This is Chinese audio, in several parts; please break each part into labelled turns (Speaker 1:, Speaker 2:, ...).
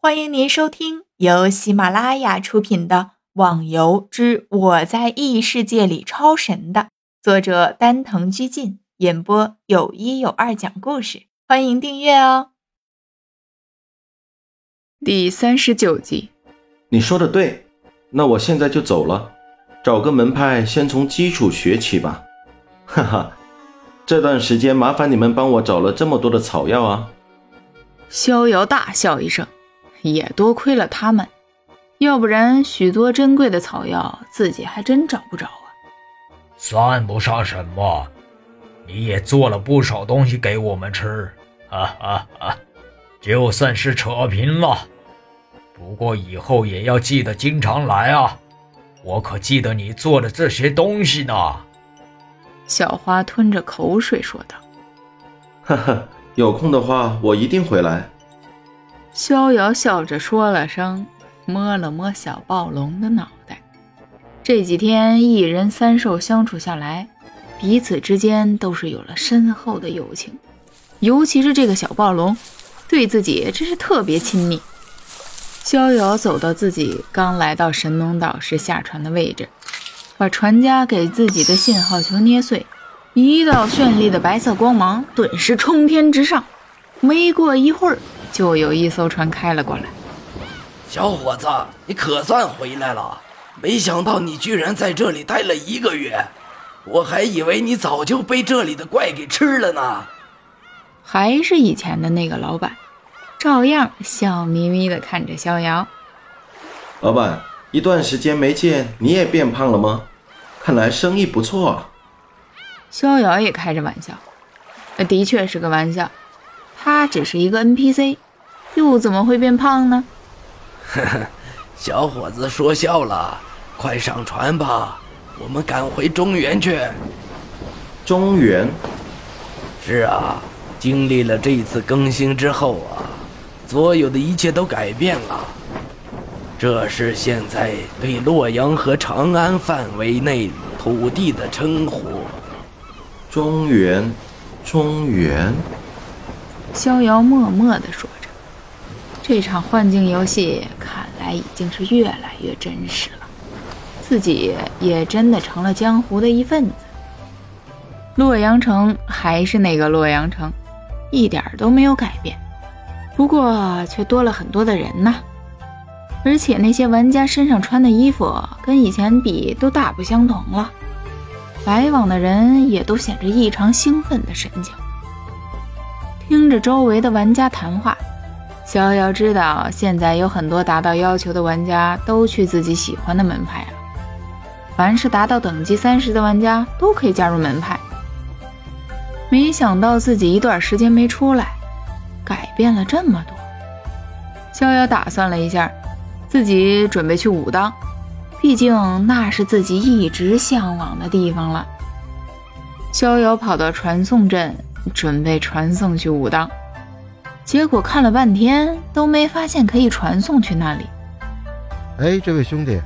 Speaker 1: 欢迎您收听由喜马拉雅出品的《网游之我在异世界里超神》的作者丹藤居进演播，有一有二讲故事。欢迎订阅哦。第三十九集，
Speaker 2: 你说的对，那我现在就走了，找个门派先从基础学起吧。哈哈，这段时间麻烦你们帮我找了这么多的草药啊！
Speaker 1: 逍遥大笑一声。也多亏了他们，要不然许多珍贵的草药自己还真找不着啊。
Speaker 3: 算不上什么，你也做了不少东西给我们吃，哈哈哈，就算是扯平了。不过以后也要记得经常来啊，我可记得你做的这些东西呢。
Speaker 1: 小花吞着口水说道：“
Speaker 2: 哈哈，有空的话我一定回来。”
Speaker 1: 逍遥笑着说了声，摸了摸小暴龙的脑袋。这几天一人三兽相处下来，彼此之间都是有了深厚的友情。尤其是这个小暴龙，对自己真是特别亲密。逍遥走到自己刚来到神农岛时下船的位置，把船家给自己的信号球捏碎，一道绚丽的白色光芒顿时冲天直上。没过一会儿。就有一艘船开了过来，
Speaker 4: 小伙子，你可算回来了！没想到你居然在这里待了一个月，我还以为你早就被这里的怪给吃了呢。
Speaker 1: 还是以前的那个老板，照样笑眯眯地看着逍遥。
Speaker 2: 老板，一段时间没见，你也变胖了吗？看来生意不错啊。
Speaker 1: 逍遥也开着玩笑，的确是个玩笑。他只是一个 NPC，又怎么会变胖呢？
Speaker 4: 呵呵，小伙子说笑了，快上船吧，我们赶回中原去。
Speaker 2: 中原？
Speaker 4: 是啊，经历了这次更新之后啊，所有的一切都改变了。这是现在对洛阳和长安范围内土地的称呼。
Speaker 2: 中原，中原。
Speaker 1: 逍遥默默地说着：“这场幻境游戏看来已经是越来越真实了，自己也真的成了江湖的一份子。洛阳城还是那个洛阳城，一点都没有改变，不过却多了很多的人呐。而且那些玩家身上穿的衣服跟以前比都大不相同了，来往的人也都显着异常兴奋的神情。”听着周围的玩家谈话，逍遥知道现在有很多达到要求的玩家都去自己喜欢的门派了。凡是达到等级三十的玩家都可以加入门派。没想到自己一段时间没出来，改变了这么多。逍遥打算了一下，自己准备去武当，毕竟那是自己一直向往的地方了。逍遥跑到传送阵。准备传送去武当，结果看了半天都没发现可以传送去那里。
Speaker 5: 哎，这位兄弟，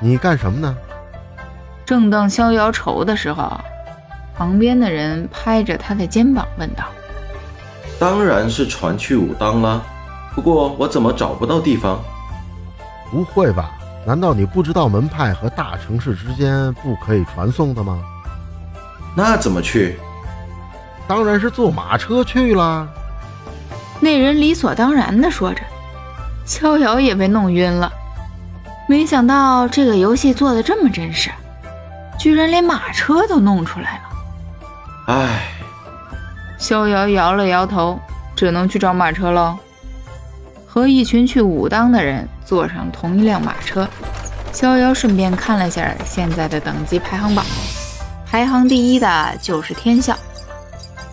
Speaker 5: 你干什么呢？
Speaker 1: 正当逍遥愁的时候，旁边的人拍着他的肩膀问道：“
Speaker 2: 当然是传去武当了，不过我怎么找不到地方？”
Speaker 5: 不会吧？难道你不知道门派和大城市之间不可以传送的吗？
Speaker 2: 那怎么去？
Speaker 5: 当然是坐马车去了。
Speaker 1: 那人理所当然的说着，逍遥也被弄晕了。没想到这个游戏做的这么真实，居然连马车都弄出来了。
Speaker 2: 唉，
Speaker 1: 逍遥摇了摇头，只能去找马车喽。和一群去武当的人坐上同一辆马车，逍遥顺便看了下现在的等级排行榜，排行第一的就是天啸。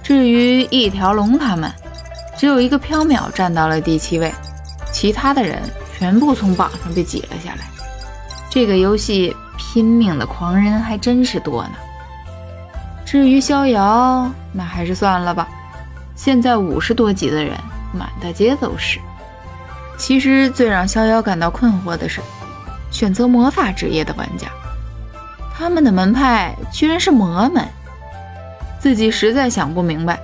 Speaker 1: 至于一条龙他们，只有一个缥缈站到了第七位，其他的人全部从榜上被挤了下来。这个游戏拼命的狂人还真是多呢。至于逍遥，那还是算了吧。现在五十多级的人满大街都是。其实最让逍遥感到困惑的是，选择魔法职业的玩家，他们的门派居然是魔门。自己实在想不明白，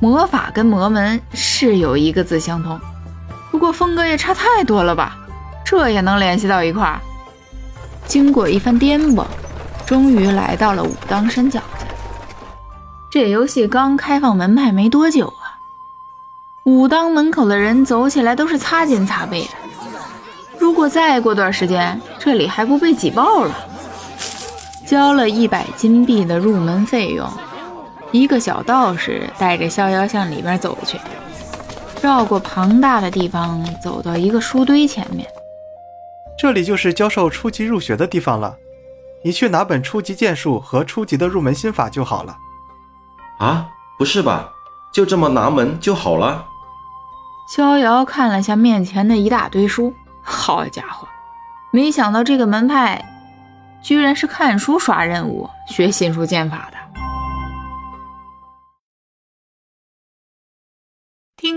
Speaker 1: 魔法跟魔门是有一个字相同，不过风格也差太多了吧？这也能联系到一块儿？经过一番颠簸，终于来到了武当山脚下。这游戏刚开放门派没多久啊，武当门口的人走起来都是擦肩擦背的。如果再过段时间，这里还不被挤爆了？交了一百金币的入门费用，一个小道士带着逍遥向里边走去，绕过庞大的地方，走到一个书堆前面。
Speaker 6: 这里就是教授初级入学的地方了，你去拿本初级剑术和初级的入门心法就好了。
Speaker 2: 啊，不是吧？就这么拿门就好了？
Speaker 1: 逍遥看了下面前的一大堆书，好家伙，没想到这个门派居然是看书刷任务、学心术剑法的。